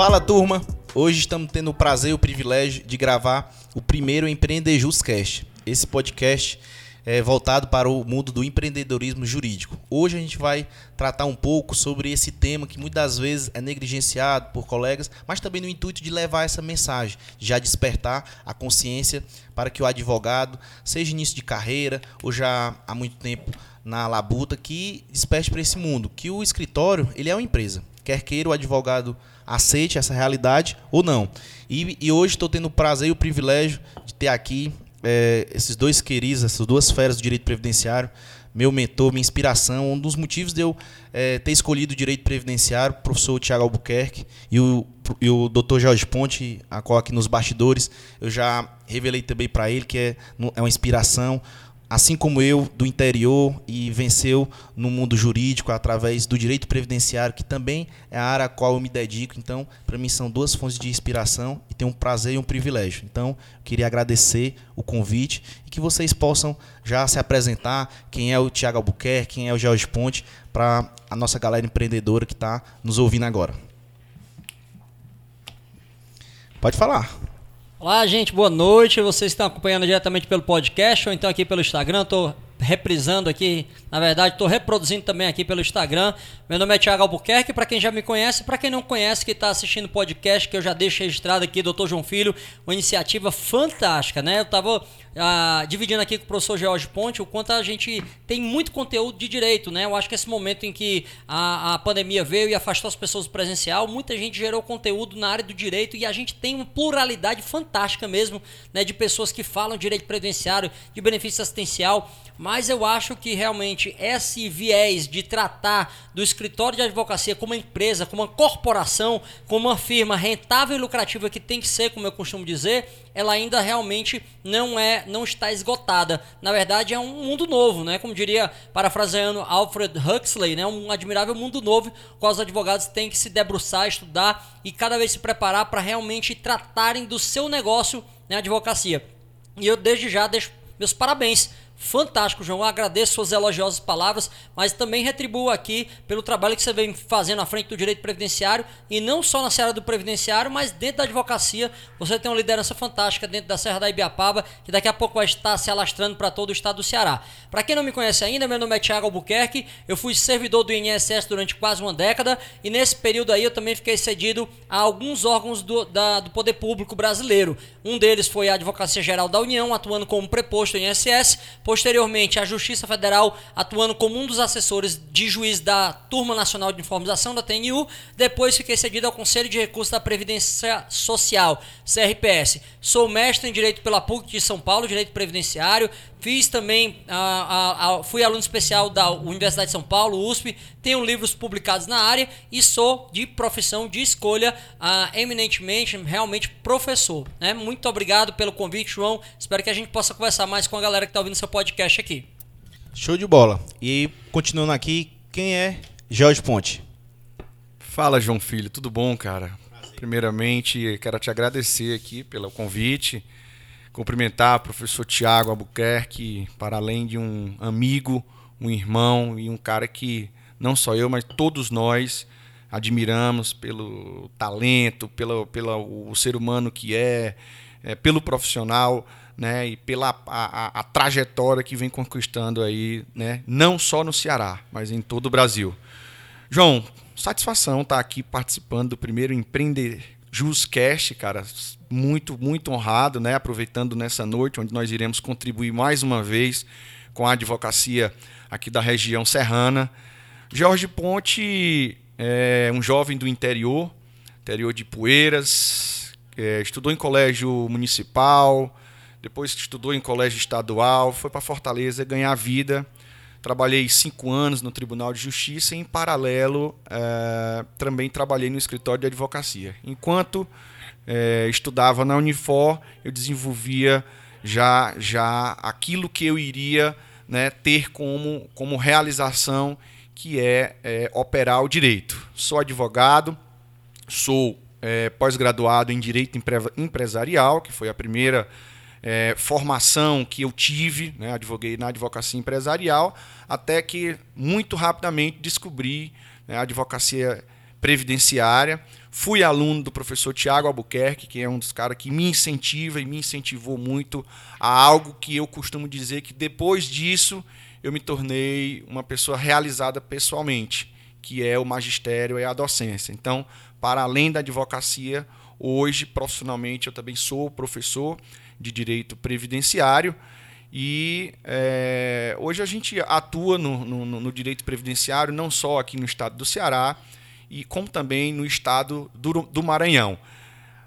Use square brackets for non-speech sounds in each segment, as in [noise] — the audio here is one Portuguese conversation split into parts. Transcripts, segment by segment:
Fala turma, hoje estamos tendo o prazer e o privilégio de gravar o primeiro Empreendejuscast. Esse podcast é voltado para o mundo do empreendedorismo jurídico. Hoje a gente vai tratar um pouco sobre esse tema que muitas vezes é negligenciado por colegas, mas também no intuito de levar essa mensagem, já despertar a consciência para que o advogado, seja início de carreira ou já há muito tempo na labuta, que desperte para esse mundo, que o escritório ele é uma empresa. Quer queira o advogado aceite essa realidade ou não. E, e hoje estou tendo o prazer e o privilégio de ter aqui é, esses dois queridos, essas duas feras do direito previdenciário, meu mentor, minha inspiração, um dos motivos de eu é, ter escolhido o direito previdenciário, o professor Tiago Albuquerque e o, e o doutor Jorge Ponte, a qual aqui nos bastidores eu já revelei também para ele que é, é uma inspiração, assim como eu, do interior e venceu no mundo jurídico através do direito previdenciário, que também é a área a qual eu me dedico. Então, para mim são duas fontes de inspiração e tenho um prazer e um privilégio. Então, queria agradecer o convite e que vocês possam já se apresentar, quem é o Tiago Albuquerque, quem é o Jorge Ponte, para a nossa galera empreendedora que está nos ouvindo agora. Pode falar. Olá, gente, boa noite. Vocês estão acompanhando diretamente pelo podcast ou então aqui pelo Instagram. Estou reprisando aqui, na verdade, estou reproduzindo também aqui pelo Instagram. Meu nome é Thiago Albuquerque, para quem já me conhece, para quem não conhece, que está assistindo o podcast, que eu já deixo registrado aqui, Doutor João Filho, uma iniciativa fantástica, né? Eu estava ah, dividindo aqui com o professor George Ponte o quanto a gente tem muito conteúdo de direito, né? Eu acho que esse momento em que a, a pandemia veio e afastou as pessoas do presencial, muita gente gerou conteúdo na área do direito e a gente tem uma pluralidade fantástica mesmo, né? De pessoas que falam direito previdenciário, de benefício assistencial, mas eu acho que realmente esse viés de tratar do escritório de advocacia como uma empresa, como uma corporação, como uma firma rentável e lucrativa que tem que ser, como eu costumo dizer, ela ainda realmente não é, não está esgotada. Na verdade, é um mundo novo, né? Como diria, parafraseando Alfred Huxley, né? Um admirável mundo novo, qual os advogados têm que se debruçar, estudar e cada vez se preparar para realmente tratarem do seu negócio, né? Advocacia. E eu desde já deixo meus parabéns Fantástico, João. Eu agradeço suas elogiosas palavras, mas também retribuo aqui pelo trabalho que você vem fazendo à frente do direito previdenciário e não só na Serra do Previdenciário, mas dentro da advocacia. Você tem uma liderança fantástica dentro da Serra da Ibiapaba, que daqui a pouco vai estar se alastrando para todo o estado do Ceará. Para quem não me conhece ainda, meu nome é Thiago Albuquerque. Eu fui servidor do INSS durante quase uma década e nesse período aí eu também fiquei cedido a alguns órgãos do, da, do poder público brasileiro. Um deles foi a Advocacia Geral da União, atuando como preposto do INSS Posteriormente, a Justiça Federal atuando como um dos assessores de juiz da Turma Nacional de Informação da TNU. Depois fiquei cedido ao Conselho de Recursos da Previdência Social, CRPS. Sou mestre em Direito pela PUC de São Paulo, Direito Previdenciário. Fiz também, fui aluno especial da Universidade de São Paulo, USP. Tenho livros publicados na área e sou de profissão, de escolha, eminentemente, realmente professor. Né? Muito obrigado pelo convite, João. Espero que a gente possa conversar mais com a galera que está ouvindo seu podcast aqui. Show de bola. E continuando aqui, quem é Jorge Ponte? Fala, João Filho. Tudo bom, cara? Primeiramente, quero te agradecer aqui pelo convite cumprimentar o professor Tiago Albuquerque, para além de um amigo, um irmão e um cara que não só eu, mas todos nós admiramos pelo talento, pelo, pelo o ser humano que é, é pelo profissional, né, e pela a, a, a, trajetória que vem conquistando aí, né, não só no Ceará, mas em todo o Brasil. João, satisfação estar aqui participando do primeiro Empreender Juscast, cara, muito, muito honrado, né? Aproveitando nessa noite, onde nós iremos contribuir mais uma vez com a advocacia aqui da região serrana. Jorge Ponte é um jovem do interior, interior de Poeiras, é, estudou em colégio municipal, depois estudou em colégio estadual, foi para Fortaleza ganhar vida. Trabalhei cinco anos no Tribunal de Justiça e, em paralelo, é, também trabalhei no escritório de advocacia. Enquanto é, estudava na Unifor, eu desenvolvia já, já aquilo que eu iria né, ter como, como realização, que é, é operar o direito. Sou advogado, sou é, pós-graduado em Direito Empresarial, que foi a primeira é, formação que eu tive, né, advoguei na advocacia empresarial, até que muito rapidamente descobri né, a advocacia previdenciária, Fui aluno do professor Tiago Albuquerque, que é um dos caras que me incentiva e me incentivou muito a algo que eu costumo dizer que depois disso eu me tornei uma pessoa realizada pessoalmente, que é o magistério e a docência. Então, para além da advocacia, hoje profissionalmente eu também sou professor de direito previdenciário e é, hoje a gente atua no, no, no, direito previdenciário não só aqui no estado do Ceará, e como também no estado do, do Maranhão.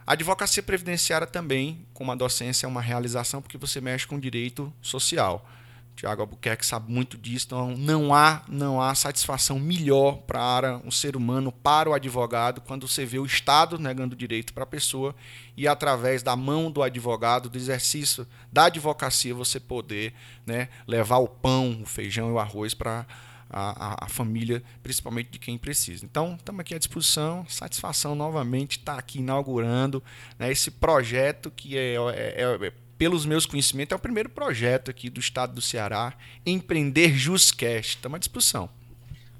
A advocacia previdenciária também, como a docência, é uma realização porque você mexe com direito social. Tiago Albuquerque sabe muito disso, então não há, não há satisfação melhor para um ser humano, para o advogado, quando você vê o Estado negando direito para a pessoa e através da mão do advogado, do exercício da advocacia, você poder né, levar o pão, o feijão e o arroz para a, a, família, principalmente de quem precisa. Então, estamos aqui à disposição, satisfação novamente estar tá aqui inaugurando né, esse projeto que é, é, é pelos meus conhecimentos, é o primeiro projeto aqui do estado do Ceará, Empreender Justcast. Estamos à disposição.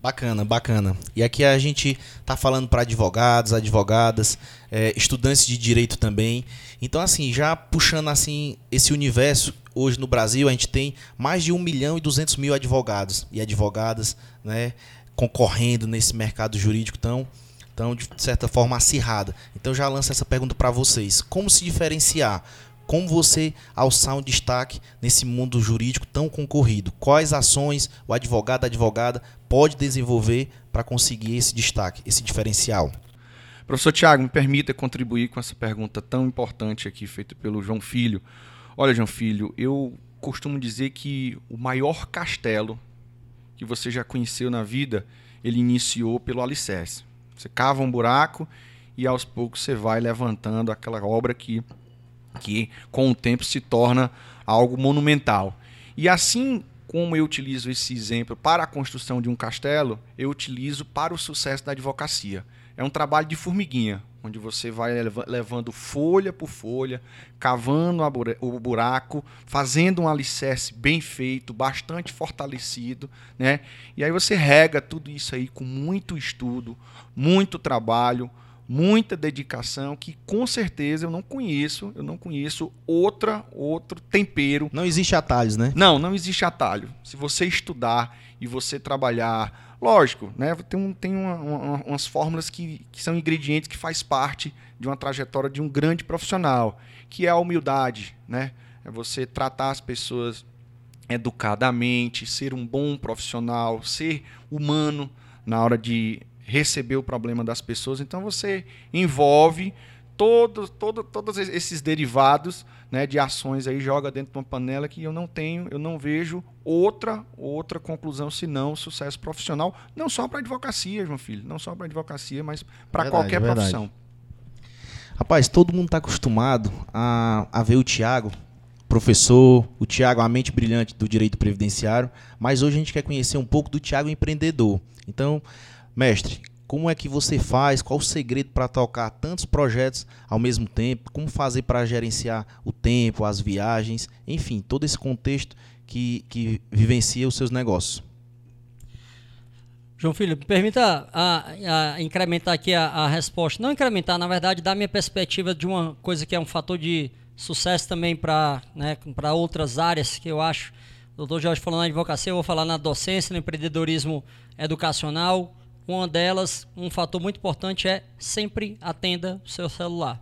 Bacana, bacana. E aqui a gente está falando para advogados, advogadas, é, estudantes de direito também. Então, assim, já puxando assim esse universo, hoje no Brasil a gente tem mais de 1 milhão e 200 mil advogados e advogadas né, concorrendo nesse mercado jurídico tão, tão, de certa forma, acirrada. Então, já lanço essa pergunta para vocês. Como se diferenciar? Como você alçar um destaque nesse mundo jurídico tão concorrido? Quais ações o advogado, a advogada pode desenvolver para conseguir esse destaque, esse diferencial? Professor Tiago, me permita contribuir com essa pergunta tão importante aqui feita pelo João Filho. Olha, João Filho, eu costumo dizer que o maior castelo que você já conheceu na vida, ele iniciou pelo alicerce. Você cava um buraco e aos poucos você vai levantando aquela obra que que com o tempo se torna algo monumental. E assim como eu utilizo esse exemplo para a construção de um castelo, eu utilizo para o sucesso da advocacia. É um trabalho de formiguinha, onde você vai levando folha por folha, cavando o buraco, fazendo um alicerce bem feito, bastante fortalecido, né? E aí você rega tudo isso aí com muito estudo, muito trabalho, muita dedicação que com certeza eu não conheço, eu não conheço outra outro tempero. Não existe atalhos, né? Não, não existe atalho. Se você estudar e você trabalhar, lógico, né? Tem, um, tem uma, uma, umas fórmulas que, que são ingredientes que faz parte de uma trajetória de um grande profissional, que é a humildade, né? É você tratar as pessoas educadamente, ser um bom profissional, ser humano na hora de receber o problema das pessoas. Então você envolve todos, todo, todos esses derivados né, de ações aí, joga dentro de uma panela que eu não tenho, eu não vejo outra outra conclusão senão sucesso profissional, não só para advocacia, João Filho, não só para advocacia, mas para qualquer verdade. profissão. Rapaz, todo mundo está acostumado a, a ver o Tiago, professor, o Tiago, a mente brilhante do direito previdenciário, mas hoje a gente quer conhecer um pouco do Tiago empreendedor. Então, Mestre, como é que você faz? Qual o segredo para tocar tantos projetos ao mesmo tempo? Como fazer para gerenciar o tempo, as viagens, enfim, todo esse contexto que, que vivencia os seus negócios? João Filho, permita a, a incrementar aqui a, a, resposta. Não incrementar, na verdade, dar minha perspectiva de uma coisa que é um fator de sucesso também para né, outras áreas que eu acho. O doutor Jorge falou na advocacia, eu vou falar na docência, no empreendedorismo educacional, uma delas, um fator muito importante é sempre atenda o seu celular.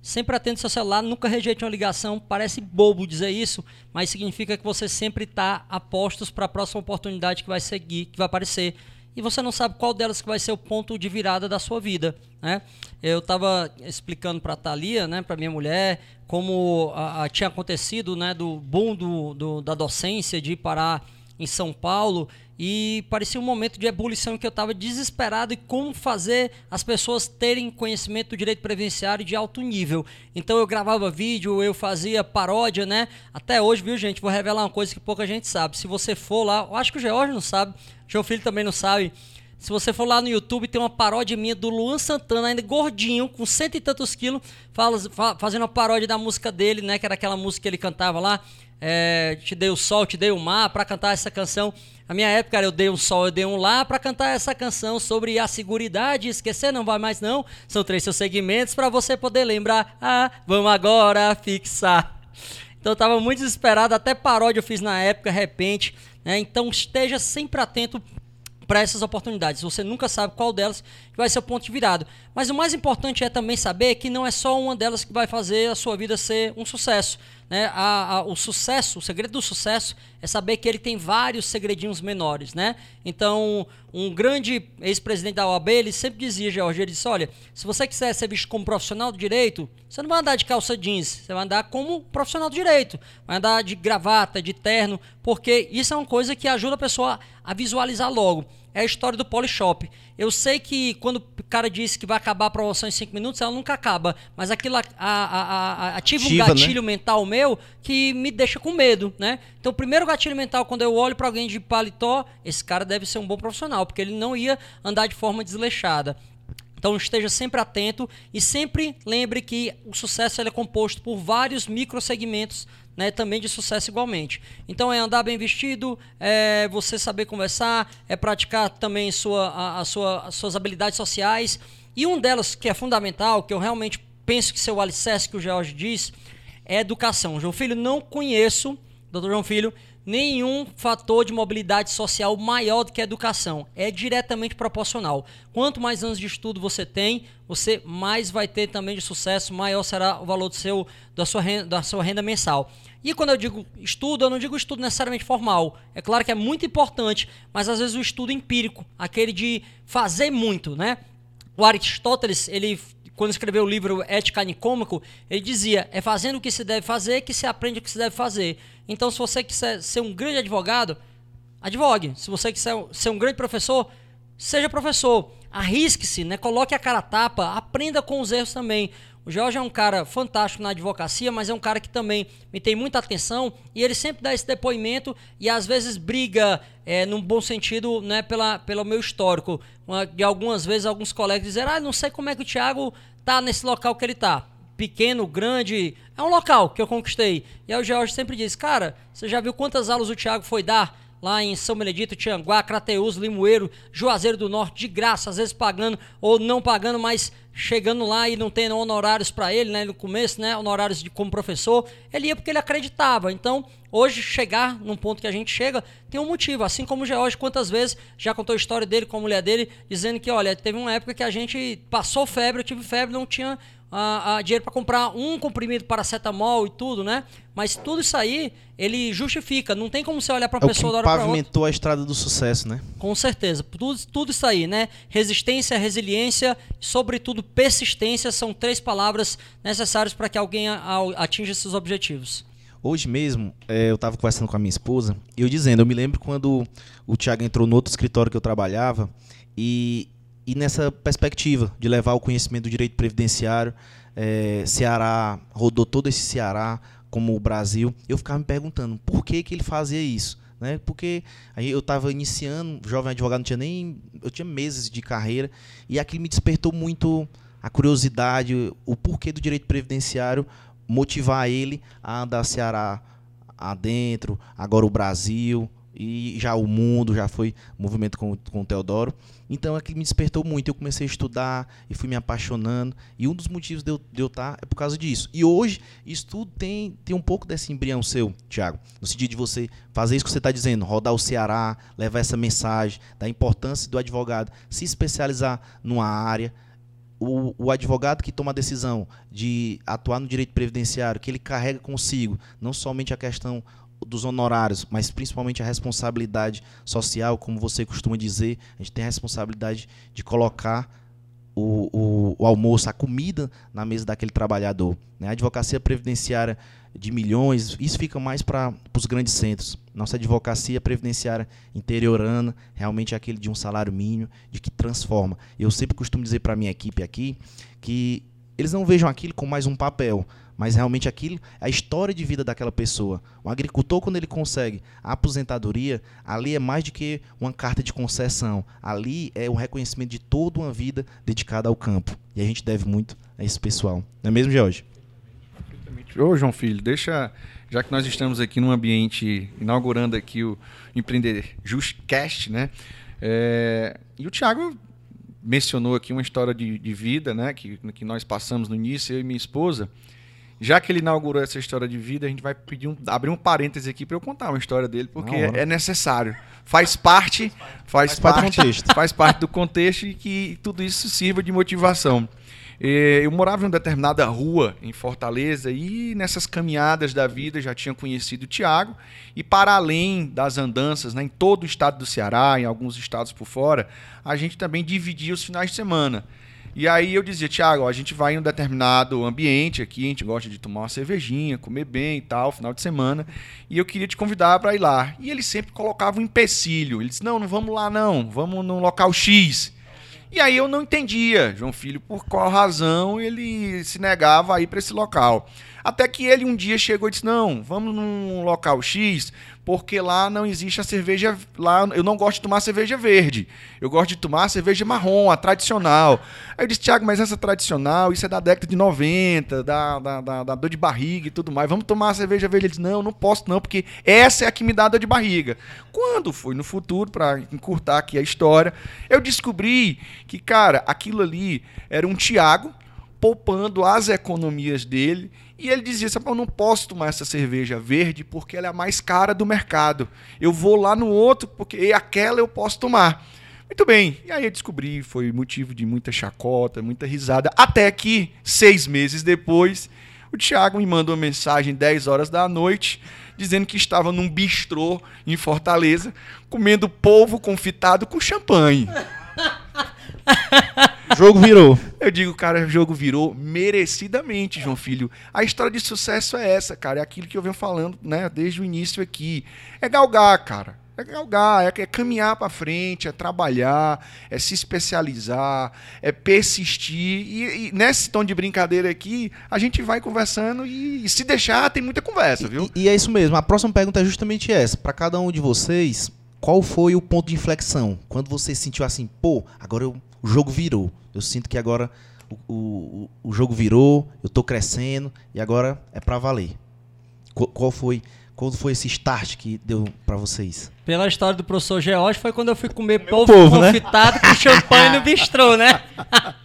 Sempre atenda o seu celular, nunca rejeite uma ligação. Parece bobo dizer isso, mas significa que você sempre está a postos para a próxima oportunidade que vai seguir, que vai aparecer. E você não sabe qual delas que vai ser o ponto de virada da sua vida. Né? Eu estava explicando para a Thalia, né, para minha mulher, como a, a, tinha acontecido né, do boom do, do, da docência de parar em São Paulo e parecia um momento de ebulição que eu estava desesperado e como fazer as pessoas terem conhecimento do direito previdenciário de alto nível. Então eu gravava vídeo, eu fazia paródia, né? Até hoje, viu, gente? Vou revelar uma coisa que pouca gente sabe. Se você for lá, eu acho que o George não sabe, o João Filho também não sabe. Se você for lá no YouTube, tem uma paródia minha do Luan Santana, ainda gordinho, com cento e tantos quilos, fazendo uma paródia da música dele, né? Que era aquela música que ele cantava lá. É, te dei o sol, te dei o mar, para cantar essa canção. Na minha época, eu dei um sol, eu dei um lá, para cantar essa canção sobre a seguridade. Esquecer não vai mais não. São três seus segmentos para você poder lembrar. Ah, vamos agora fixar. Então eu tava muito desesperado, até paródia eu fiz na época, repente. Né? Então esteja sempre atento para essas oportunidades. Você nunca sabe qual delas vai ser o ponto de virada. Mas o mais importante é também saber que não é só uma delas que vai fazer a sua vida ser um sucesso. Né? A, a, o sucesso, o segredo do sucesso é saber que ele tem vários segredinhos menores. Né? Então, um grande ex-presidente da OAB, ele sempre dizia, Jorge, ele disse, olha, se você quiser ser visto como profissional do direito, você não vai andar de calça jeans, você vai andar como profissional do direito, vai andar de gravata, de terno, porque isso é uma coisa que ajuda a pessoa a visualizar logo é a história do Polishop. Eu sei que quando o cara disse que vai acabar a promoção em 5 minutos, ela nunca acaba. Mas aquilo a, a, a, ativa, ativa, um né? gatilho né? mental meu que me deixa com medo, né? Então, o primeiro gatilho mental, quando eu olho para alguém de paletó, esse cara deve ser um bom profissional, porque ele não ia andar de forma desleixada. Então esteja sempre atento e sempre lembre que o sucesso é composto por vários microsegmentos né, também de sucesso igualmente. Então é andar bem vestido, é você saber conversar, é praticar também sua, a, a sua, as suas habilidades sociais. E um delas que é fundamental, que eu realmente penso que seu alicerce que o George diz, é educação. João Filho, não conheço, doutor João Filho, nenhum fator de mobilidade social maior do que a educação. É diretamente proporcional. Quanto mais anos de estudo você tem, você mais vai ter também de sucesso, maior será o valor do seu, da, sua renda, da sua renda mensal. E quando eu digo estudo, eu não digo estudo necessariamente formal. É claro que é muito importante, mas às vezes o estudo empírico, aquele de fazer muito, né? O Aristóteles, ele quando escreveu o livro Ética Nicômico, ele dizia: é fazendo o que se deve fazer que se aprende o que se deve fazer. Então, se você quiser ser um grande advogado, advogue. Se você quiser ser um grande professor, seja professor. Arrisque-se, né? coloque a cara a tapa, aprenda com os erros também. O Jorge é um cara fantástico na advocacia, mas é um cara que também me tem muita atenção e ele sempre dá esse depoimento e às vezes briga, é, num bom sentido, né, pela, pelo meu histórico. De algumas vezes, alguns colegas dizem: Ah, não sei como é que o Thiago tá nesse local que ele tá. Pequeno, grande, é um local que eu conquistei. E aí o Jorge sempre diz: Cara, você já viu quantas aulas o Thiago foi dar? Lá em São Benedito, Tianguá, Crateus, Limoeiro, Juazeiro do Norte, de graça, às vezes pagando ou não pagando, mas chegando lá e não tendo honorários para ele, né, no começo, né, honorários de como professor, ele ia porque ele acreditava. Então, hoje chegar num ponto que a gente chega tem um motivo, assim como o George quantas vezes já contou a história dele com a mulher dele, dizendo que, olha, teve uma época que a gente passou febre, eu tive febre, não tinha a, a dinheiro para comprar um comprimido paracetamol e tudo, né? Mas tudo isso aí, ele justifica. Não tem como você olhar para a é pessoa da hora pavimentou a estrada do sucesso, né? Com certeza. Tudo, tudo isso aí, né? Resistência, resiliência, sobretudo persistência são três palavras necessárias para que alguém atinja seus objetivos. Hoje mesmo, é, eu estava conversando com a minha esposa e eu dizendo, eu me lembro quando o Thiago entrou no outro escritório que eu trabalhava e e nessa perspectiva de levar o conhecimento do direito previdenciário, é, Ceará rodou todo esse Ceará como o Brasil, eu ficava me perguntando por que, que ele fazia isso. Né? Porque aí eu estava iniciando, jovem advogado, não tinha nem. Eu tinha meses de carreira, e aquilo me despertou muito a curiosidade, o porquê do direito previdenciário motivar ele a andar Ceará adentro, agora o Brasil, e já o mundo, já foi movimento com, com o Teodoro. Então aquilo me despertou muito. Eu comecei a estudar e fui me apaixonando. E um dos motivos de eu, de eu estar é por causa disso. E hoje, isso tudo tem, tem um pouco desse embrião seu, Tiago. No sentido de você fazer isso que você está dizendo, rodar o Ceará, levar essa mensagem da importância do advogado se especializar numa área. O, o, advogado que toma a decisão de atuar no direito previdenciário, que ele carrega consigo não somente a questão dos honorários, mas principalmente a responsabilidade social, como você costuma dizer, a gente tem a responsabilidade de colocar o, o, o almoço, a comida na mesa daquele trabalhador. Né? A advocacia previdenciária de milhões, isso fica mais para os grandes centros. Nossa advocacia previdenciária interiorana, realmente é aquele de um salário mínimo, de que transforma. Eu sempre costumo dizer para a minha equipe aqui que eles não vejam aquilo como mais um papel, mas realmente aquilo é a história de vida daquela pessoa. O agricultor, quando ele consegue a aposentadoria, ali é mais do que uma carta de concessão. Ali é um reconhecimento de toda uma vida dedicada ao campo. E a gente deve muito a esse pessoal. Não é mesmo, George? Ô, João Filho, deixa, já que nós estamos aqui num ambiente, inaugurando aqui o Empreender Justcast, né? É, e o Thiago mencionou aqui uma história de, de vida, né? Que, que nós passamos no início, eu e minha esposa. Já que ele inaugurou essa história de vida, a gente vai pedir um, abrir um parêntese aqui para eu contar uma história dele, porque é, é, necessário. Faz parte, faz, faz parte, parte faz parte do contexto e que tudo isso sirva de motivação. Eu morava em uma determinada rua em Fortaleza e nessas caminhadas da vida já tinha conhecido o Tiago. E para além das andanças né, em todo o estado do Ceará, em alguns estados por fora, a gente também dividia os finais de semana. E aí eu dizia, Tiago, a gente vai em um determinado ambiente aqui, a gente gosta de tomar uma cervejinha, comer bem e tal, final de semana, e eu queria te convidar para ir lá. E ele sempre colocava um empecilho. Ele disse: "Não, não vamos lá não, vamos no local X". E aí eu não entendia, João Filho, por qual razão ele se negava a ir para esse local. Até que ele um dia chegou e disse: Não, vamos num local X, porque lá não existe a cerveja. Lá eu não gosto de tomar cerveja verde. Eu gosto de tomar cerveja marrom, a tradicional. Aí eu disse, Tiago, mas essa tradicional, isso é da década de 90, da, da, da, da dor de barriga e tudo mais. Vamos tomar a cerveja verde. Ele disse, não, não posso não, porque essa é a que me dá dor de barriga. Quando foi no futuro, para encurtar aqui a história, eu descobri que, cara, aquilo ali era um Tiago poupando as economias dele e ele dizia eu não posso tomar essa cerveja verde porque ela é a mais cara do mercado. Eu vou lá no outro porque aquela eu posso tomar. Muito bem. E aí eu descobri, foi motivo de muita chacota, muita risada. Até que, seis meses depois, o Thiago me mandou uma mensagem 10 horas da noite, dizendo que estava num bistrô em Fortaleza, comendo polvo confitado com champanhe. O [laughs] jogo virou. Eu digo, cara, o jogo virou merecidamente, João Filho. A história de sucesso é essa, cara. É aquilo que eu venho falando, né, desde o início aqui. É galgar, cara. É galgar, é, é caminhar para frente, é trabalhar, é se especializar, é persistir. E, e, nesse tom de brincadeira aqui, a gente vai conversando e, e se deixar, tem muita conversa, viu? E, e, é isso mesmo. A próxima pergunta é justamente essa. Para cada um de vocês, qual foi o ponto de inflexão? Quando você sentiu assim, pô, agora eu o jogo virou. Eu sinto que agora o, o, o jogo virou, eu estou crescendo e agora é para valer. Qual, qual foi qual foi esse start que deu para vocês? Pela história do professor George, foi quando eu fui comer povo, povo né? confitado né? com champanhe no bistrô, né?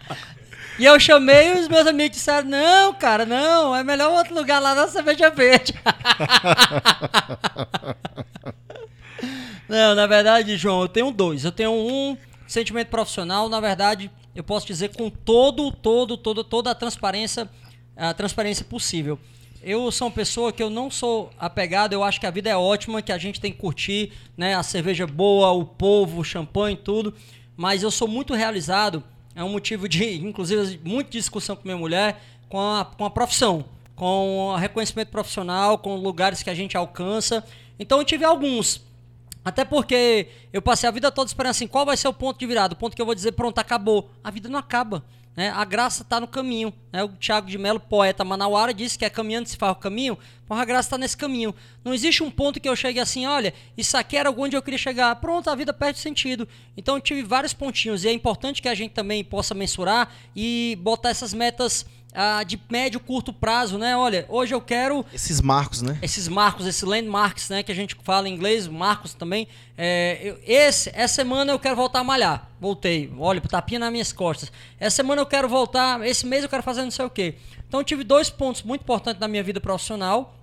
[laughs] e eu chamei e os meus amigos disseram: Não, cara, não, é melhor outro lugar lá na cerveja verde. [laughs] não, na verdade, João, eu tenho dois. Eu tenho um Sentimento profissional, na verdade, eu posso dizer com todo, todo, todo, toda a transparência, a transparência possível. Eu sou uma pessoa que eu não sou apegado, eu acho que a vida é ótima, que a gente tem que curtir, né, a cerveja boa, o povo, o champanhe, tudo, mas eu sou muito realizado, é um motivo de, [laughs] inclusive, muita discussão com minha mulher, com a, com a profissão, com o reconhecimento profissional, com lugares que a gente alcança. Então eu tive alguns, até porque eu passei a vida toda esperando assim, qual vai ser o ponto de virada? O ponto que eu vou dizer, pronto, acabou. A vida não acaba. Né? A graça está no caminho. Né? O Tiago de Melo, poeta manauara, disse que é caminhando se faz o caminho, mas a graça está nesse caminho. Não existe um ponto que eu chegue assim, olha, isso aqui era onde eu queria chegar. Pronto, a vida perde sentido. Então eu tive vários pontinhos e é importante que a gente também possa mensurar e botar essas metas ah, de médio curto prazo, né? Olha, hoje eu quero esses marcos, né? Esses marcos, esses landmarks, né? Que a gente fala em inglês, marcos também. É, eu, esse, essa semana eu quero voltar a malhar. Voltei, olha, tapinha nas minhas costas. Essa semana eu quero voltar, esse mês eu quero fazer não sei o quê. Então eu tive dois pontos muito importantes na minha vida profissional.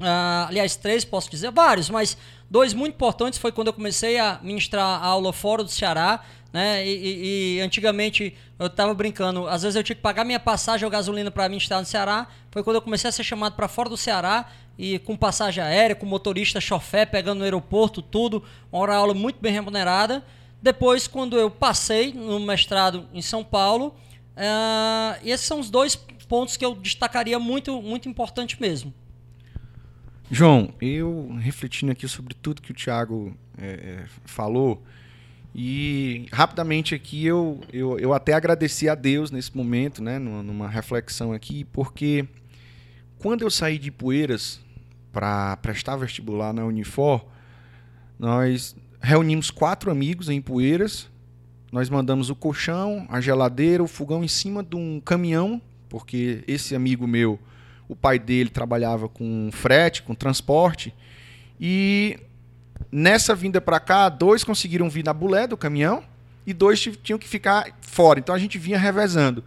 Ah, aliás, três posso dizer, vários, mas dois muito importantes foi quando eu comecei a ministrar a aula fora do Ceará né? E, e, e antigamente eu estava brincando, às vezes eu tinha que pagar minha passagem ou gasolina para mim estar no Ceará. Foi quando eu comecei a ser chamado para fora do Ceará e com passagem aérea, com motorista, chofé, pegando no aeroporto, tudo, uma hora aula muito bem remunerada. Depois, quando eu passei no mestrado em São Paulo, uh, esses são os dois pontos que eu destacaria muito, muito importante mesmo. João, eu refletindo aqui sobre tudo que o Thiago é, falou, E rapidamente aqui eu, eu, eu até agradeci a Deus nesse momento, né, numa, reflexão aqui, porque quando eu saí de Poeiras para prestar vestibular na Unifor, nós reunimos quatro amigos em Poeiras, nós mandamos o colchão, a geladeira, o fogão em cima de um caminhão, porque esse amigo meu, o pai dele trabalhava com frete, com transporte, e Nessa vinda para cá, dois conseguiram vir na bulé do caminhão e dois tinham que ficar fora. Então a gente vinha revezando.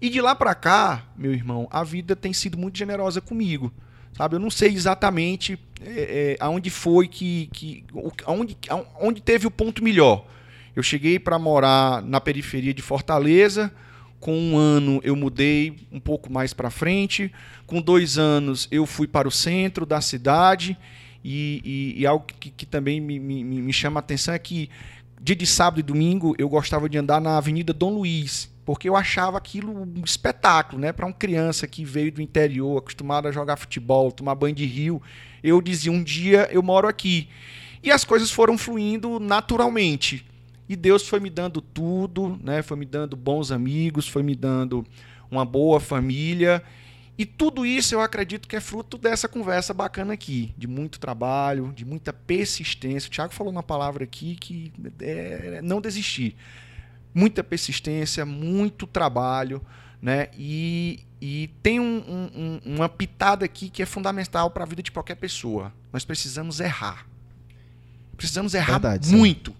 E de lá para cá, meu irmão, a vida tem sido muito generosa comigo. Sabe? Eu não sei exatamente é, é, aonde foi que. que aonde, aonde teve o ponto melhor. Eu cheguei para morar na periferia de Fortaleza. Com um ano eu mudei um pouco mais para frente. Com dois anos eu fui para o centro da cidade. E, e, e algo que, que também me, me, me, chama a atenção é que dia de sábado e domingo eu gostava de andar na Avenida Dom Luiz, porque eu achava aquilo um espetáculo, né? Para uma criança que veio do interior, acostumada a jogar futebol, tomar banho de rio, eu dizia: um dia eu moro aqui. E as coisas foram fluindo naturalmente. E Deus foi me dando tudo, né? Foi me dando bons amigos, foi me dando uma boa família. E tudo isso eu acredito que é fruto dessa conversa bacana aqui, de muito trabalho, de muita persistência. O Thiago falou uma palavra aqui que é não desistir. Muita persistência, muito trabalho, né? E, e tem um, um, uma pitada aqui que é fundamental para a vida de qualquer pessoa. Nós precisamos errar. Precisamos errar Verdade, muito.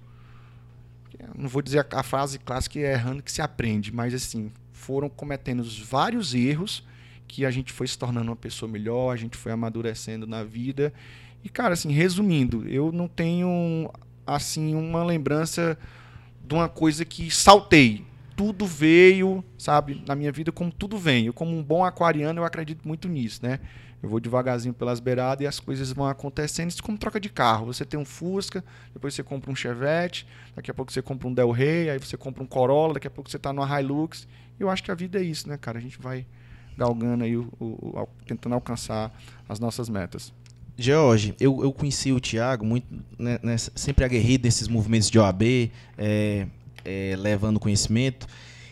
Não vou dizer a, a frase clássica que é errando que se aprende, mas assim, foram cometendo vários erros que a gente foi se tornando uma pessoa melhor, a gente foi amadurecendo na vida. E, cara, assim, resumindo, eu não tenho, assim, uma lembrança de uma coisa que saltei. Tudo veio, sabe, na minha vida como tudo vem. Eu, como um bom aquariano, eu acredito muito nisso, né? Eu vou devagarzinho pelas beiradas e as coisas vão acontecendo. Isso como troca de carro. Você tem um Fusca, depois você compra um Chevette, daqui a pouco você compra um Del Rey, aí você compra um Corolla, daqui a pouco você está numa Hilux. Eu acho que a vida é isso, né, cara? A gente vai galgando aí, o, o, tentando alcançar as nossas metas. George, eu, eu conheci o Thiago muito, né, né, sempre aguerrido nesses movimentos de OAB, é, é, levando conhecimento,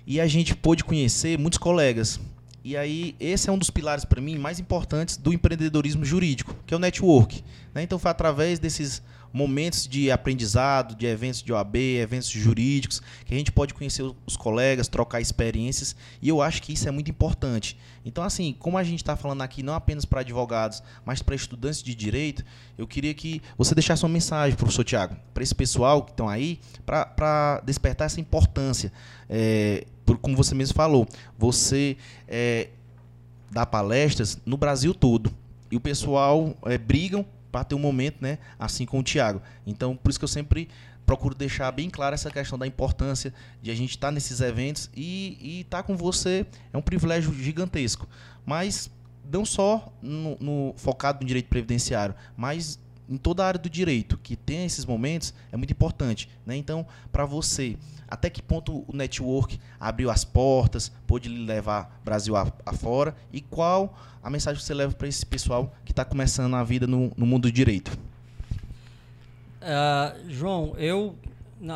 e a gente pôde conhecer muitos colegas. E aí, esse é um dos pilares para mim mais importantes do empreendedorismo jurídico, que é o network. Né? Então, foi através desses momentos de aprendizado, de eventos de OAB, eventos jurídicos, que a gente pode conhecer os colegas, trocar experiências, e eu acho que isso é muito importante. Então, assim, como a gente está falando aqui não apenas para advogados, mas para estudantes de direito, eu queria que você deixasse uma mensagem, professor Tiago, para esse pessoal que estão aí, para despertar essa importância. É, por, como você mesmo falou, você é, dá palestras no Brasil todo. E o pessoal é, brigam para ter um momento, né, assim com o Thiago. Então, por isso que eu sempre procuro deixar bem clara essa questão da importância de a gente estar tá nesses eventos e estar tá com você é um privilégio gigantesco. Mas não só no, no, focado no direito previdenciário, mas em toda a área do direito, que tem esses momentos, é muito importante. Né? Então, para você, até que ponto o network abriu as portas, pôde levar Brasil afora, e qual a mensagem que você leva para esse pessoal que está começando a vida no, no mundo do direito? Uh, João, eu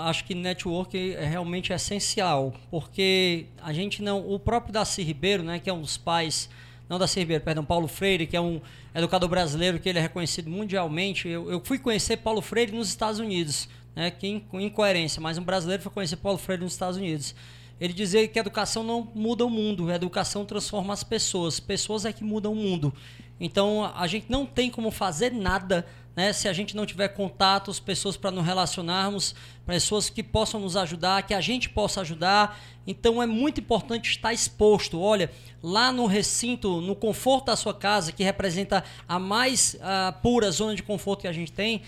acho que network é realmente essencial, porque a gente não. O próprio Daci Ribeiro, né, que é um dos pais não da Ribeiro, perdão, Paulo Freire, que é um educador brasileiro que ele é reconhecido mundialmente. Eu, eu fui conhecer Paulo Freire nos Estados Unidos, né, que em, incoerência, mas um brasileiro foi conhecer Paulo Freire nos Estados Unidos. Ele dizia que a educação não muda o mundo, a educação transforma as pessoas. Pessoas é que mudam o mundo. Então a gente não tem como fazer nada né? Se a gente não tiver contatos, pessoas para nos relacionarmos, pessoas que possam nos ajudar, que a gente possa ajudar. Então é muito importante estar exposto. Olha, lá no recinto, no conforto da sua casa, que representa a mais uh, pura zona de conforto que a gente tem,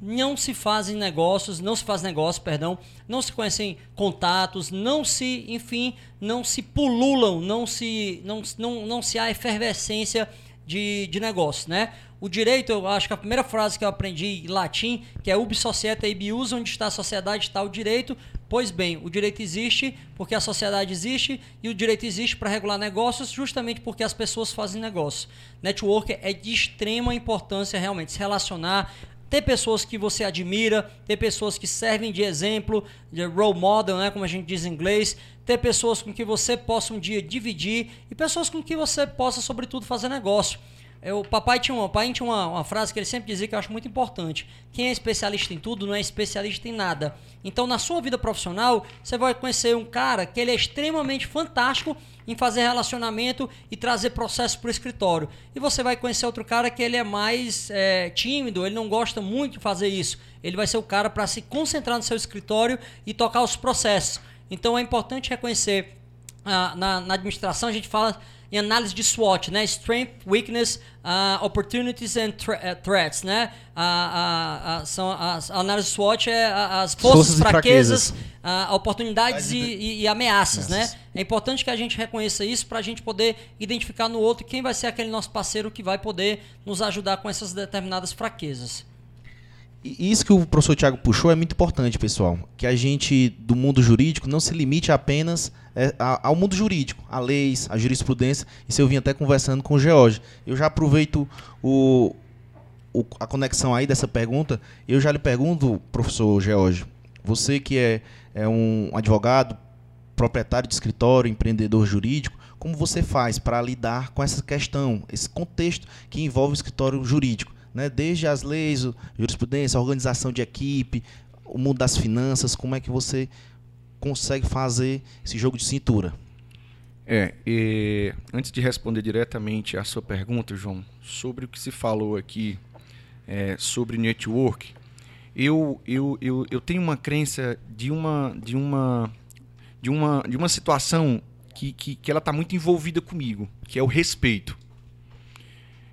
não se fazem negócios, não se faz negócio, perdão, não se conhecem contatos, não se, enfim, não se pululam, não se, não, não, não se há efervescência de, de negócio, né? O direito, eu acho que a primeira frase que eu aprendi em latim, que é ubi societa ibius, onde está a sociedade está o direito. Pois bem, o direito existe porque a sociedade existe e o direito existe para regular negócios justamente porque as pessoas fazem negócio. Network é de extrema importância realmente se relacionar, ter pessoas que você admira, ter pessoas que servem de exemplo, de role model, né, como a gente diz em inglês, ter pessoas com que você possa um dia dividir e pessoas com que você possa, sobretudo, fazer negócio. É, o papai tinha, uma, papai tinha uma, uma, frase que ele sempre dizia que eu acho muito importante. Quem é especialista em tudo não é especialista em nada. Então, na sua vida profissional, você vai conhecer um cara que ele é extremamente fantástico em fazer relacionamento e trazer processo para o escritório. E você vai conhecer outro cara que ele é mais é, tímido, ele não gosta muito de fazer isso. Ele vai ser o cara para se concentrar no seu escritório e tocar os processos. Então, é importante reconhecer ah, na, na administração, a gente fala em análise de SWOT, né? Strength, Weakness, uh, Opportunities and uh, Threats, né? Uh, uh, são as a análise SWOT é as forças, forças fraquezas, fraquezas. oportunidades e, e, e ameaças, né? É importante que a gente reconheça isso para a gente poder identificar no outro quem vai ser aquele nosso parceiro que vai poder nos ajudar com essas determinadas fraquezas. E isso que o professor Tiago puxou é muito importante, pessoal. Que a gente, do mundo jurídico, não se limite apenas é, ao mundo jurídico, a leis, a jurisprudência. Isso eu vim até conversando com o George. Eu já aproveito o, o, a conexão aí dessa pergunta. Eu já lhe pergunto, professor George, você que é, é um advogado, proprietário de escritório, empreendedor jurídico, como você faz para lidar com essa questão, esse contexto que envolve o escritório jurídico? Né? desde as leis, jurisprudência, organização de equipe, o mundo das finanças, como é que você consegue fazer esse jogo de cintura? É, e, antes de responder diretamente à sua pergunta, João, sobre o que se falou aqui é, sobre network, eu, eu, eu, eu tenho uma crença de uma, de uma, de uma, de uma situação que, que, que ela está muito envolvida comigo, que é o respeito.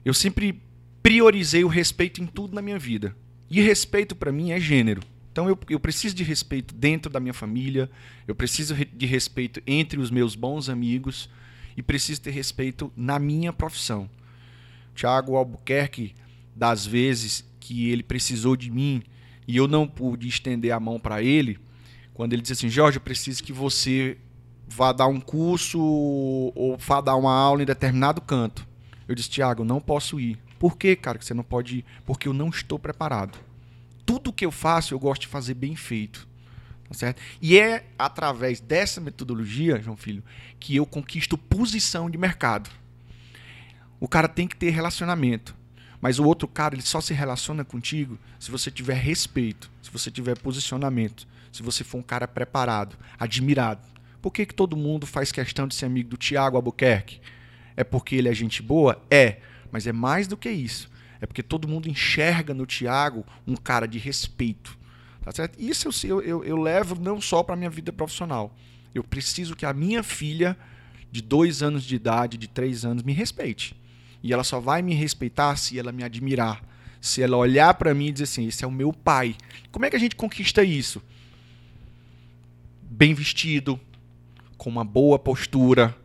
Eu sempre priorizei o respeito em tudo na minha vida. E respeito para mim é gênero. Então eu, eu preciso de respeito dentro da minha família, eu preciso de respeito entre os meus bons amigos e preciso ter respeito na minha profissão. Tiago Albuquerque, das vezes que ele precisou de mim e eu não pude estender a mão para ele, quando ele disse assim: Jorge, eu preciso que você vá dar um curso ou vá dar uma aula em determinado canto. Eu disse: Tiago, não posso ir. Por que, cara, que você não pode ir? Porque eu não estou preparado. Tudo que eu faço, eu gosto de fazer bem feito. Tá certo? E é através dessa metodologia, João Filho, que eu conquisto posição de mercado. O cara tem que ter relacionamento. Mas o outro cara, ele só se relaciona contigo se você tiver respeito, se você tiver posicionamento, se você for um cara preparado, admirado. Por que, que todo mundo faz questão de ser amigo do Tiago Albuquerque? É porque ele é gente boa? É. Mas é mais do que isso. É porque todo mundo enxerga no Tiago um cara de respeito. Tá certo? Isso eu, eu, eu levo não só para minha vida profissional. Eu preciso que a minha filha, de dois anos de idade, de três anos, me respeite. E ela só vai me respeitar se ela me admirar. Se ela olhar para mim e dizer assim: esse é o meu pai. Como é que a gente conquista isso? Bem vestido, com uma boa postura,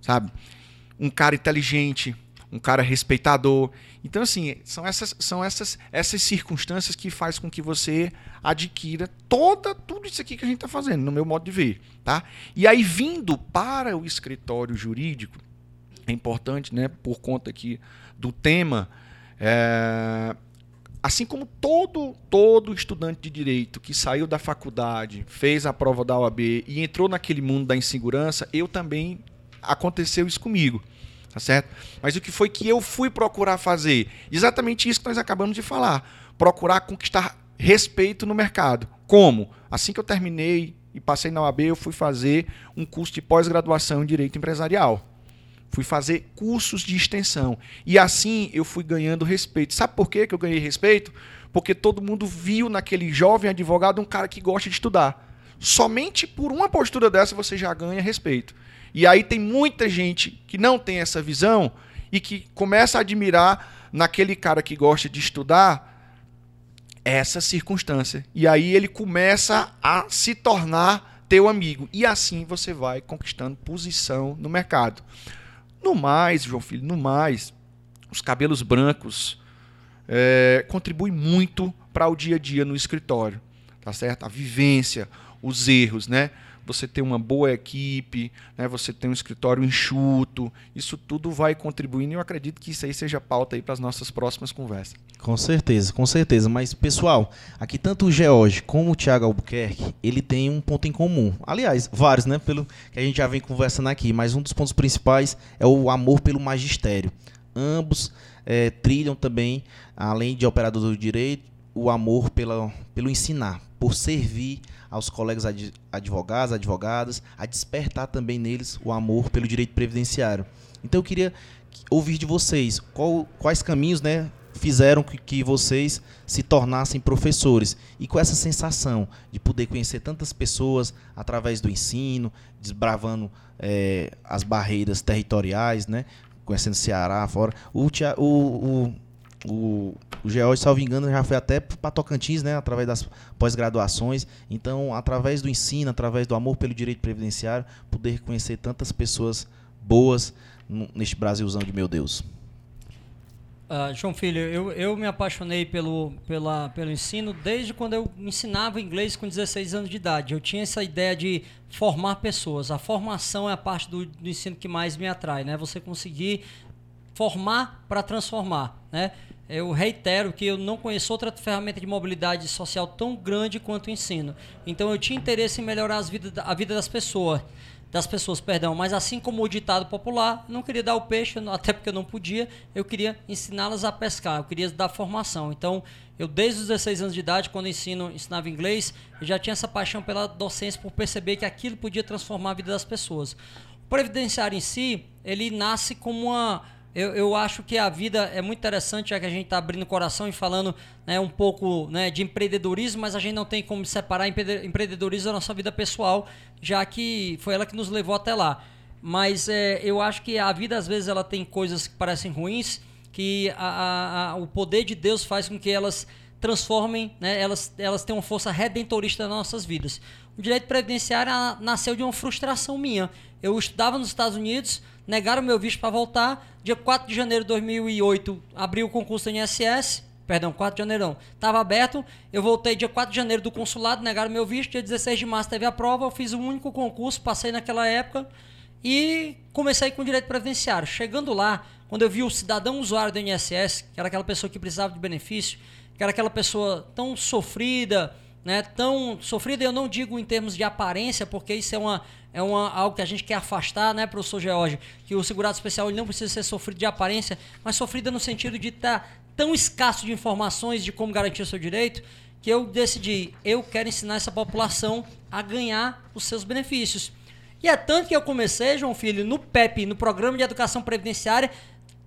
sabe? Um cara inteligente, um cara respeitador. Então, assim, são essas, são essas, essas circunstâncias que faz com que você adquira toda, tudo isso aqui que a gente está fazendo, no meu modo de ver. Tá? E aí, vindo para o escritório jurídico, é importante, né, por conta aqui do tema, é, assim como todo, todo estudante de direito que saiu da faculdade, fez a prova da OAB e entrou naquele mundo da insegurança, eu também aconteceu isso comigo tá certo? Mas o que foi que eu fui procurar fazer? Exatamente isso que nós acabamos de falar. Procurar conquistar respeito no mercado. Como? Assim que eu terminei e passei na OAB, eu fui fazer um curso de pós-graduação em Direito Empresarial. Fui fazer cursos de extensão. E assim eu fui ganhando respeito. Sabe por que eu ganhei respeito? Porque todo mundo viu naquele jovem advogado um cara que gosta de estudar. Somente por uma postura dessa você já ganha respeito. E aí tem muita gente que não tem essa visão e que começa a admirar naquele cara que gosta de estudar essa circunstância. E aí ele começa a se tornar teu amigo. E assim você vai conquistando posição no mercado. No mais, João Filho, no mais, os cabelos brancos é, contribuem muito para o dia a dia no escritório. Tá certo? A vivência, os erros, né? Você ter uma boa equipe, né, você ter um escritório enxuto, isso tudo vai contribuindo e eu acredito que isso aí seja pauta aí para as nossas próximas conversas. Com certeza, com certeza. Mas, pessoal, aqui tanto o George como o Thiago Albuquerque, ele tem um ponto em comum. Aliás, vários, né? Pelo que a gente já vem conversando aqui. Mas um dos pontos principais é o amor pelo magistério. Ambos é, trilham também, além de operador do direito, o amor pela, pelo ensinar, por servir aos colegas advogados, advogadas, a despertar também neles o amor pelo direito previdenciário. Então eu queria ouvir de vocês qual, quais caminhos né, fizeram que, que vocês se tornassem professores. E com essa sensação de poder conhecer tantas pessoas através do ensino, desbravando é, as barreiras territoriais, né? conhecendo Ceará, fora. O, o, o, o, o George, salvo engano, já foi até para Tocantins, né? através das pós-graduações. Então, através do ensino, através do amor pelo direito previdenciário, poder conhecer tantas pessoas boas neste Brasilzão de meu Deus. Uh, João Filho, eu, eu me apaixonei pelo, pela, pelo ensino desde quando eu ensinava inglês com 16 anos de idade. Eu tinha essa ideia de formar pessoas. A formação é a parte do, do ensino que mais me atrai, né? Você conseguir formar para transformar, né? Eu reitero que eu não conheço outra ferramenta de mobilidade social tão grande quanto o ensino. Então eu tinha interesse em melhorar as a vida das pessoas das pessoas, perdão, mas assim como o ditado popular, não queria dar o peixe, [laughs] até porque eu não podia, eu queria ensiná-las a pescar, eu queria dar formação. Então, eu desde os 16 anos de idade, quando ensino, ensinava inglês, eu já tinha essa paixão pela docência por perceber que aquilo podia transformar a vida das pessoas. O previdenciário em si, ele nasce como uma eu, eu acho que a vida é muito interessante, já que a gente está abrindo o coração e falando né, um pouco né, de empreendedorismo, mas a gente não tem como separar empreendedorismo da nossa vida pessoal, já que foi ela que nos levou até lá. Mas é, eu acho que a vida, às vezes, ela tem coisas que parecem ruins, que a, a, a, o poder de Deus faz com que elas transformem, né, elas, elas tenham força redentorista nas nossas vidas. O direito previdenciário nasceu de uma frustração minha. Eu estudava nos Estados Unidos, negaram meu visto para voltar. Dia 4 de janeiro de 2008, abriu o concurso do INSS. Perdão, 4 de janeiro não. Estava aberto. Eu voltei dia 4 de janeiro do consulado, negaram meu visto. Dia 16 de março teve a prova. Eu fiz o um único concurso, passei naquela época. E comecei com direito previdenciário. Chegando lá, quando eu vi o cidadão usuário do INSS, que era aquela pessoa que precisava de benefício, que era aquela pessoa tão sofrida, né, tão sofrida, eu não digo em termos de aparência, porque isso é, uma, é uma, algo que a gente quer afastar, né, professor George, que o segurado especial não precisa ser sofrido de aparência, mas sofrida no sentido de estar tá tão escasso de informações de como garantir o seu direito, que eu decidi, eu quero ensinar essa população a ganhar os seus benefícios. E é tanto que eu comecei, João Filho, no PEP, no Programa de Educação Previdenciária,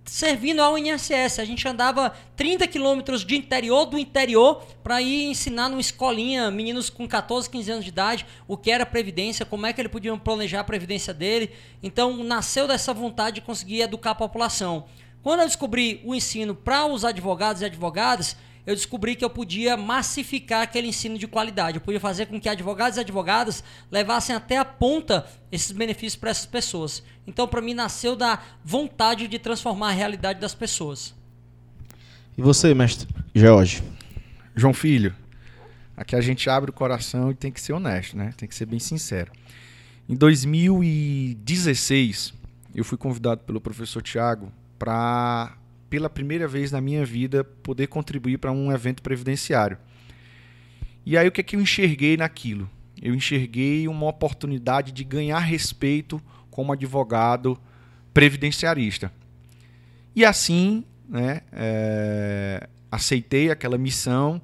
servindo ao INSS. A gente andava 30 quilômetros de interior do interior para ir ensinar numa escolinha, meninos com 14, 15 anos de idade, o que era previdência, como é que ele podia planejar a previdência dele. Então, nasceu dessa vontade de conseguir educar a população. Quando eu descobri o ensino para os advogados e advogadas, eu descobri que eu podia massificar aquele ensino de qualidade. Eu podia fazer com que advogados e advogadas levassem até a ponta esses benefícios para essas pessoas. Então, para mim, nasceu da vontade de transformar a realidade das pessoas. E você, mestre George? João Filho, aqui a gente abre o coração e tem que ser honesto, né? Tem que ser bem sincero. Em 2016, eu fui convidado pelo professor Tiago para pela primeira vez na minha vida, poder contribuir para um evento previdenciário. E aí o que, é que eu enxerguei naquilo? Eu enxerguei uma oportunidade de ganhar respeito como advogado previdenciarista. E assim, né, é, aceitei aquela missão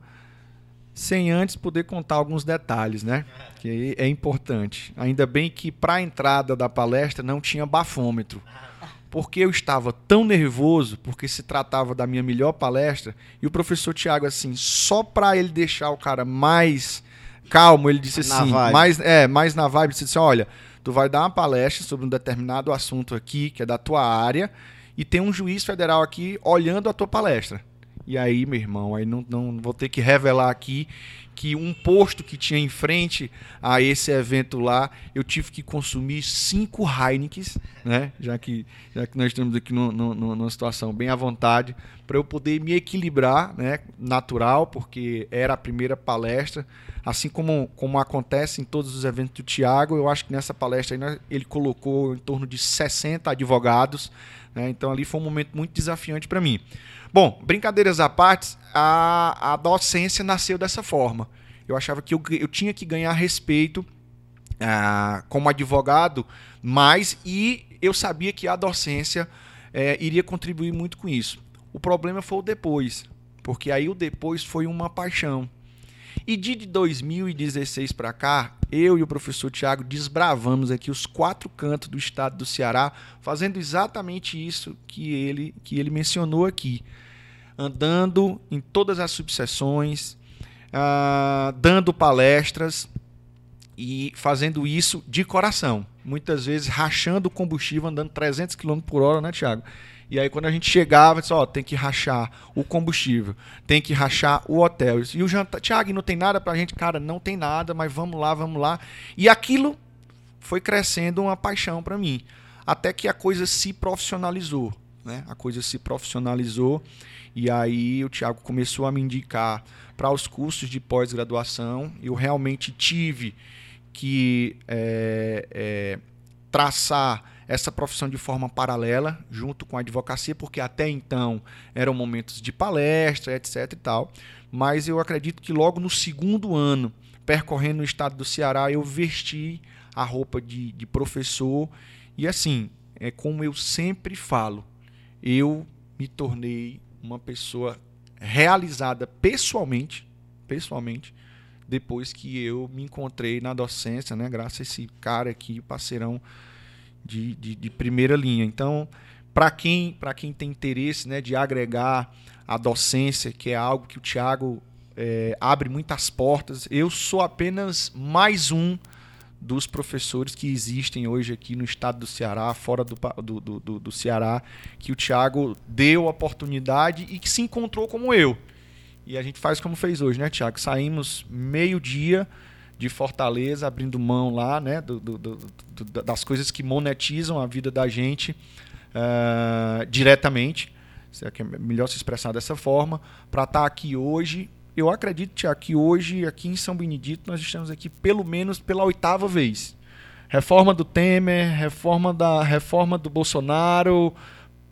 sem antes poder contar alguns detalhes, né? Que é importante. Ainda bem que para a entrada da palestra não tinha bafômetro porque eu estava tão nervoso, porque se tratava da minha melhor palestra, e o professor Tiago, assim, só para ele deixar o cara mais calmo, ele disse assim, mais, é, mais na vibe, disse assim, olha, tu vai dar uma palestra sobre um determinado assunto aqui, que é da tua área, e tem um juiz federal aqui olhando a tua palestra. E aí, meu irmão, aí não, não vou ter que revelar aqui que um posto que tinha em frente a esse evento lá, eu tive que consumir cinco Heinekens, né? Já que, já que nós estamos aqui no, no, numa situação bem à vontade, para eu poder me equilibrar, né? Natural, porque era a primeira palestra. Assim como, como acontece em todos os eventos do Tiago, eu acho que nessa palestra aí, ele colocou em torno de 60 advogados. Né? Então ali foi um momento muito desafiante para mim. Bom, brincadeiras à parte, a, a docência nasceu dessa forma. Eu achava que eu, eu tinha que ganhar respeito ah, como advogado, mas e eu sabia que a docência é, iria contribuir muito com isso. O problema foi o depois, porque aí o depois foi uma paixão. E de 2016 para cá, eu e o professor Tiago desbravamos aqui os quatro cantos do estado do Ceará, fazendo exatamente isso que ele, que ele mencionou aqui andando em todas as subseções, uh, dando palestras e fazendo isso de coração. Muitas vezes rachando combustível, andando 300 km por hora, né, Tiago? E aí quando a gente chegava, disse, ó, tem que rachar o combustível, tem que rachar o hotel. E o jantar, Tiago, não tem nada pra gente? Cara, não tem nada, mas vamos lá, vamos lá. E aquilo foi crescendo uma paixão para mim, até que a coisa se profissionalizou, né? A coisa se profissionalizou e aí o Tiago começou a me indicar para os cursos de pós-graduação. Eu realmente tive que é, é, traçar essa profissão de forma paralela, junto com a advocacia, porque até então eram momentos de palestra, etc. e tal. Mas eu acredito que logo no segundo ano, percorrendo o estado do Ceará, eu vesti a roupa de, de professor. E assim, é como eu sempre falo, eu me tornei uma pessoa realizada pessoalmente, pessoalmente, depois que eu me encontrei na docência, né? Graças a esse cara aqui, parceirão de, de, de primeira linha. Então, para quem, quem tem interesse né, de agregar a docência, que é algo que o Tiago é, abre muitas portas, eu sou apenas mais um dos professores que existem hoje aqui no estado do Ceará, fora do, do, do, do Ceará, que o Thiago deu oportunidade e que se encontrou como eu. E a gente faz como fez hoje, né, Thiago? Saímos meio-dia de Fortaleza, abrindo mão lá, né, do, do, do, das coisas que monetizam a vida da gente uh, diretamente. É melhor se expressar dessa forma, para estar tá aqui hoje eu acredito, Tiago, que hoje, aqui em São Benedito, nós estamos aqui pelo menos pela oitava vez. Reforma do Temer, reforma da reforma do Bolsonaro,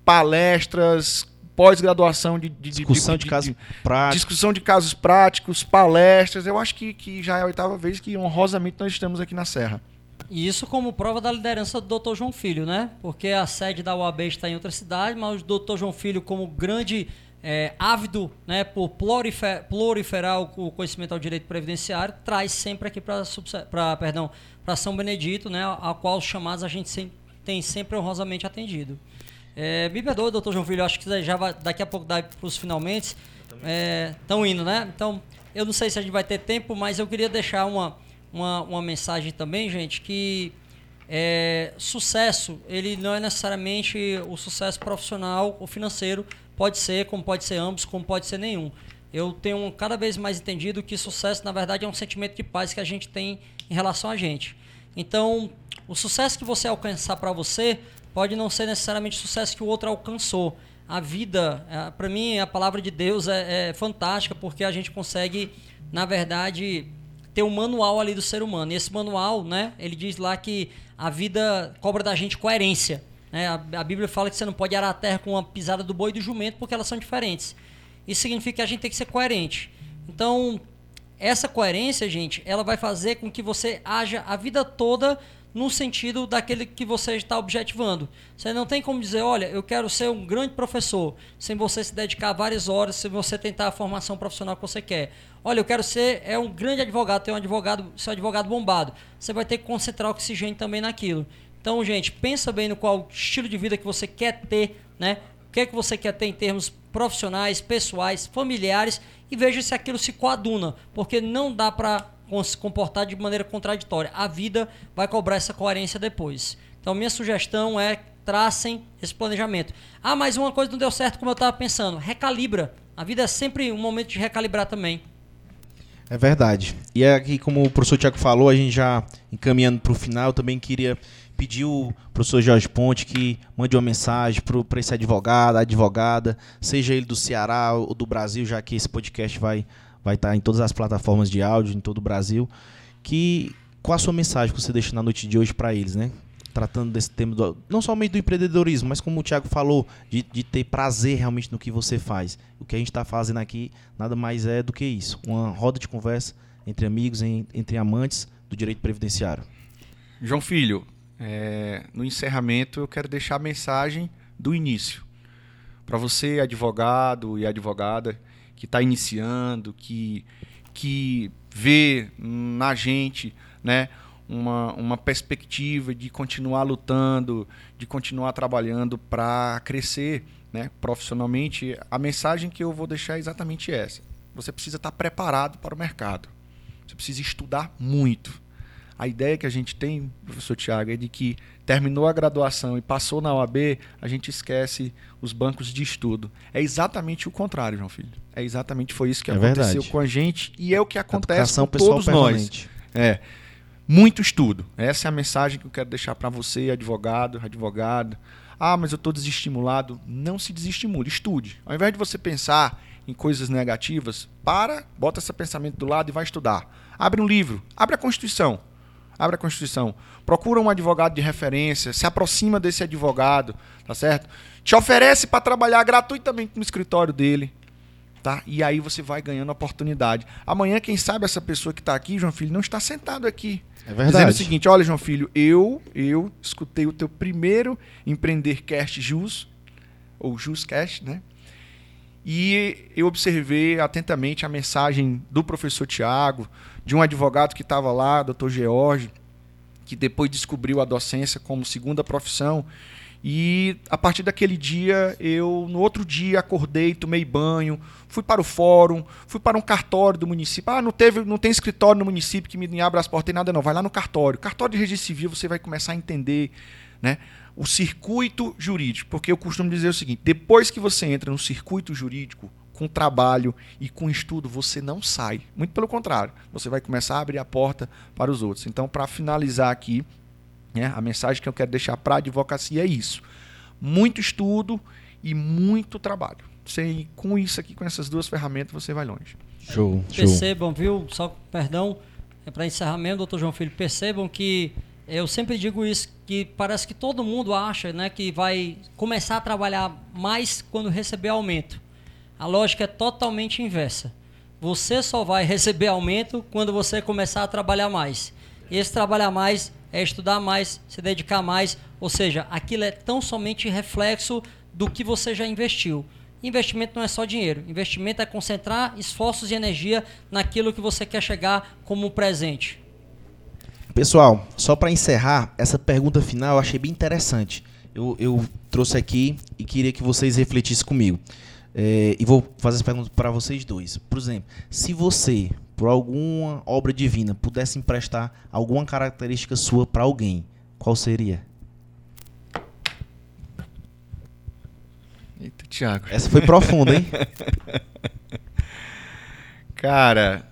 palestras, pós-graduação de, de, discussão de, de, casos práticos. Discussão de casos práticos, palestras. Eu acho que, que já é a oitava vez que honrosamente nós estamos aqui na Serra. E isso como prova da liderança do Dr. João Filho, né? Porque a sede da UAB está em outra cidade, mas o Dr. João Filho, como grande é, ávido né, por prolifer, proliferar o conhecimento ao direito previdenciário, traz sempre aqui para perdão para São Benedito, né, a qual os chamados a gente tem sempre honrosamente atendido. É, me perdoa, doutor João Filho, acho que já vai, daqui a pouco dá para os finalmente. Estão é, indo, né? Então, eu não sei se a gente vai ter tempo, mas eu queria deixar uma, uma, uma mensagem também, gente, que é, sucesso, ele não é necessariamente o sucesso profissional ou financeiro, Pode ser, como pode ser ambos, como pode ser nenhum. Eu tenho cada vez mais entendido que sucesso, na verdade, é um sentimento de paz que a gente tem em relação a gente. Então, o sucesso que você alcançar para você pode não ser necessariamente o sucesso que o outro alcançou. A vida, é, para mim, a palavra de Deus é, é fantástica porque a gente consegue, na verdade, ter um manual ali do ser humano. E esse manual, né, ele diz lá que a vida cobra da gente coerência. Né? A, a, Bíblia fala que você não pode arar a terra com uma pisada do boi e do jumento porque elas são diferentes. Isso significa que a gente tem que ser coerente. Então, essa coerência, gente, ela vai fazer com que você haja a vida toda no sentido daquele que você está objetivando. Você não tem como dizer, olha, eu quero ser um grande professor, sem você se dedicar várias horas, se você tentar a formação profissional que você quer. Olha, eu quero ser é um grande advogado, ter um advogado, ser um advogado bombado. Você vai ter que concentrar oxigênio também naquilo. Então, gente, pensa bem no qual estilo de vida que você quer ter, né? O que é que você quer ter em termos profissionais, pessoais, familiares e veja se aquilo se coaduna, porque não dá para se comportar de maneira contraditória. A vida vai cobrar essa coerência depois. Então, minha sugestão é tracem esse planejamento. Ah, mas uma coisa não deu certo como eu estava pensando. Recalibra. A vida é sempre um momento de recalibrar também. É verdade. E aqui, como o professor Tiago falou, a gente já encaminhando para o final, eu também queria pedir o professor Jorge Ponte que mande uma mensagem para esse advogado, advogada, seja ele do Ceará ou do Brasil, já que esse podcast vai vai estar em todas as plataformas de áudio em todo o Brasil, que qual a sua mensagem que você deixa na noite de hoje para eles, né? Tratando desse tema, do, não somente do empreendedorismo, mas como o Thiago falou, de, de ter prazer realmente no que você faz. O que a gente está fazendo aqui nada mais é do que isso. Uma roda de conversa entre amigos, em, entre amantes do direito previdenciário. João Filho, é, no encerramento eu quero deixar a mensagem do início. Para você, advogado e advogada, que está iniciando, que, que vê na gente né, uma, uma perspectiva de continuar lutando, de continuar trabalhando para crescer né, profissionalmente, a mensagem que eu vou deixar é exatamente essa. Você precisa estar tá preparado para o mercado. Você precisa estudar muito. A ideia que a gente tem, professor Tiago, é de que terminou a graduação e passou na OAB, a gente esquece os bancos de estudo. É exatamente o contrário, João Filho. É exatamente foi isso que é aconteceu verdade. com a gente e é o que acontece com todos nós. É. Muito estudo. Essa é a mensagem que eu quero deixar para você, advogado, advogado. Ah, mas eu estou desestimulado. Não se desestimule, estude. Ao invés de você pensar em coisas negativas, para, bota esse pensamento do lado e vai estudar. Abre um livro, abre a Constituição abre a Constituição, procura um advogado de referência, se aproxima desse advogado, tá certo? Te oferece para trabalhar gratuitamente no escritório dele, tá? E aí você vai ganhando oportunidade. Amanhã, quem sabe essa pessoa que está aqui, João Filho, não está sentado aqui. É verdade. Dizendo o seguinte, olha, João Filho, eu, eu escutei o teu primeiro Empreender Cast Jus, ou Juscast, né? E eu observei atentamente a mensagem do professor Tiago, de um advogado que estava lá, doutor George, que depois descobriu a docência como segunda profissão. E a partir daquele dia, eu no outro dia acordei, tomei banho, fui para o fórum, fui para um cartório do município. Ah, não teve, não tem escritório no município que me abra as portas, tem nada não. Vai lá no cartório. Cartório de registro civil, você vai começar a entender, né? O circuito jurídico, porque eu costumo dizer o seguinte: depois que você entra no circuito jurídico, com trabalho e com estudo, você não sai. Muito pelo contrário, você vai começar a abrir a porta para os outros. Então, para finalizar aqui, né, a mensagem que eu quero deixar para a advocacia é isso: muito estudo e muito trabalho. Você, com isso aqui, com essas duas ferramentas, você vai longe. Show. Percebam, viu? Só perdão, é para encerramento, doutor João Filho, percebam que eu sempre digo isso, que parece que todo mundo acha né, que vai começar a trabalhar mais quando receber aumento. A lógica é totalmente inversa. Você só vai receber aumento quando você começar a trabalhar mais. Esse trabalhar mais é estudar mais, se dedicar mais, ou seja, aquilo é tão somente reflexo do que você já investiu. Investimento não é só dinheiro, investimento é concentrar esforços e energia naquilo que você quer chegar como presente. Pessoal, só para encerrar, essa pergunta final eu achei bem interessante. Eu, eu trouxe aqui e queria que vocês refletissem comigo. É, e vou fazer essa pergunta para vocês dois. Por exemplo, se você, por alguma obra divina, pudesse emprestar alguma característica sua para alguém, qual seria? Eita, Thiago. Essa foi profunda, hein? [laughs] Cara,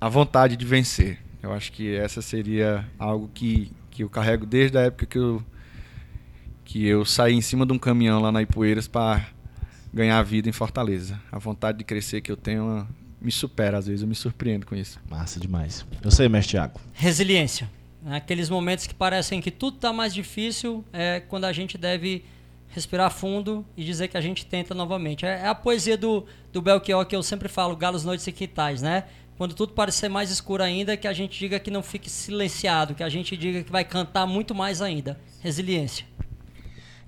a vontade de vencer. Eu acho que essa seria algo que, que eu carrego desde a época que eu, que eu saí em cima de um caminhão lá na Ipueiras para ganhar a vida em Fortaleza. A vontade de crescer que eu tenho me supera, às vezes eu me surpreendo com isso. Massa demais. Eu sei, mestre Thiago. Resiliência. Aqueles momentos que parecem que tudo está mais difícil é quando a gente deve respirar fundo e dizer que a gente tenta novamente. É, é a poesia do, do Belchior que eu sempre falo, Galos, Noites e Quitais, né? Quando tudo parecer mais escuro ainda, que a gente diga que não fique silenciado, que a gente diga que vai cantar muito mais ainda. Resiliência.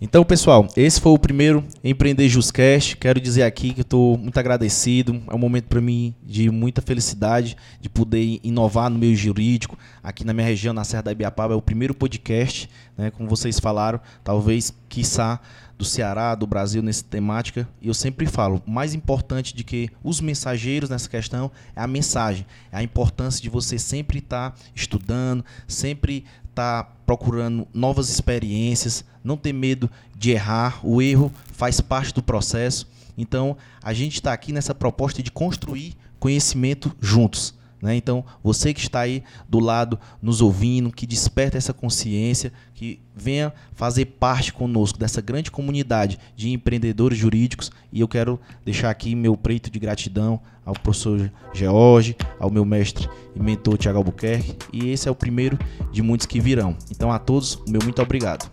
Então, pessoal, esse foi o primeiro Empreender Juscast. Quero dizer aqui que estou muito agradecido. É um momento para mim de muita felicidade de poder inovar no meio jurídico. Aqui na minha região, na Serra da Ibiapaba, é o primeiro podcast, né, como vocês falaram, talvez, quiçá, do Ceará, do Brasil nessa temática. E eu sempre falo, mais importante de que os mensageiros nessa questão é a mensagem, é a importância de você sempre estar tá estudando, sempre estar tá procurando novas experiências, não ter medo de errar. O erro faz parte do processo. Então, a gente está aqui nessa proposta de construir conhecimento juntos. Né? Então, você que está aí do lado nos ouvindo, que desperta essa consciência, que venha fazer parte conosco dessa grande comunidade de empreendedores jurídicos. E eu quero deixar aqui meu preito de gratidão ao professor George, ao meu mestre e mentor Tiago Albuquerque. E esse é o primeiro de muitos que virão. Então, a todos, meu muito obrigado.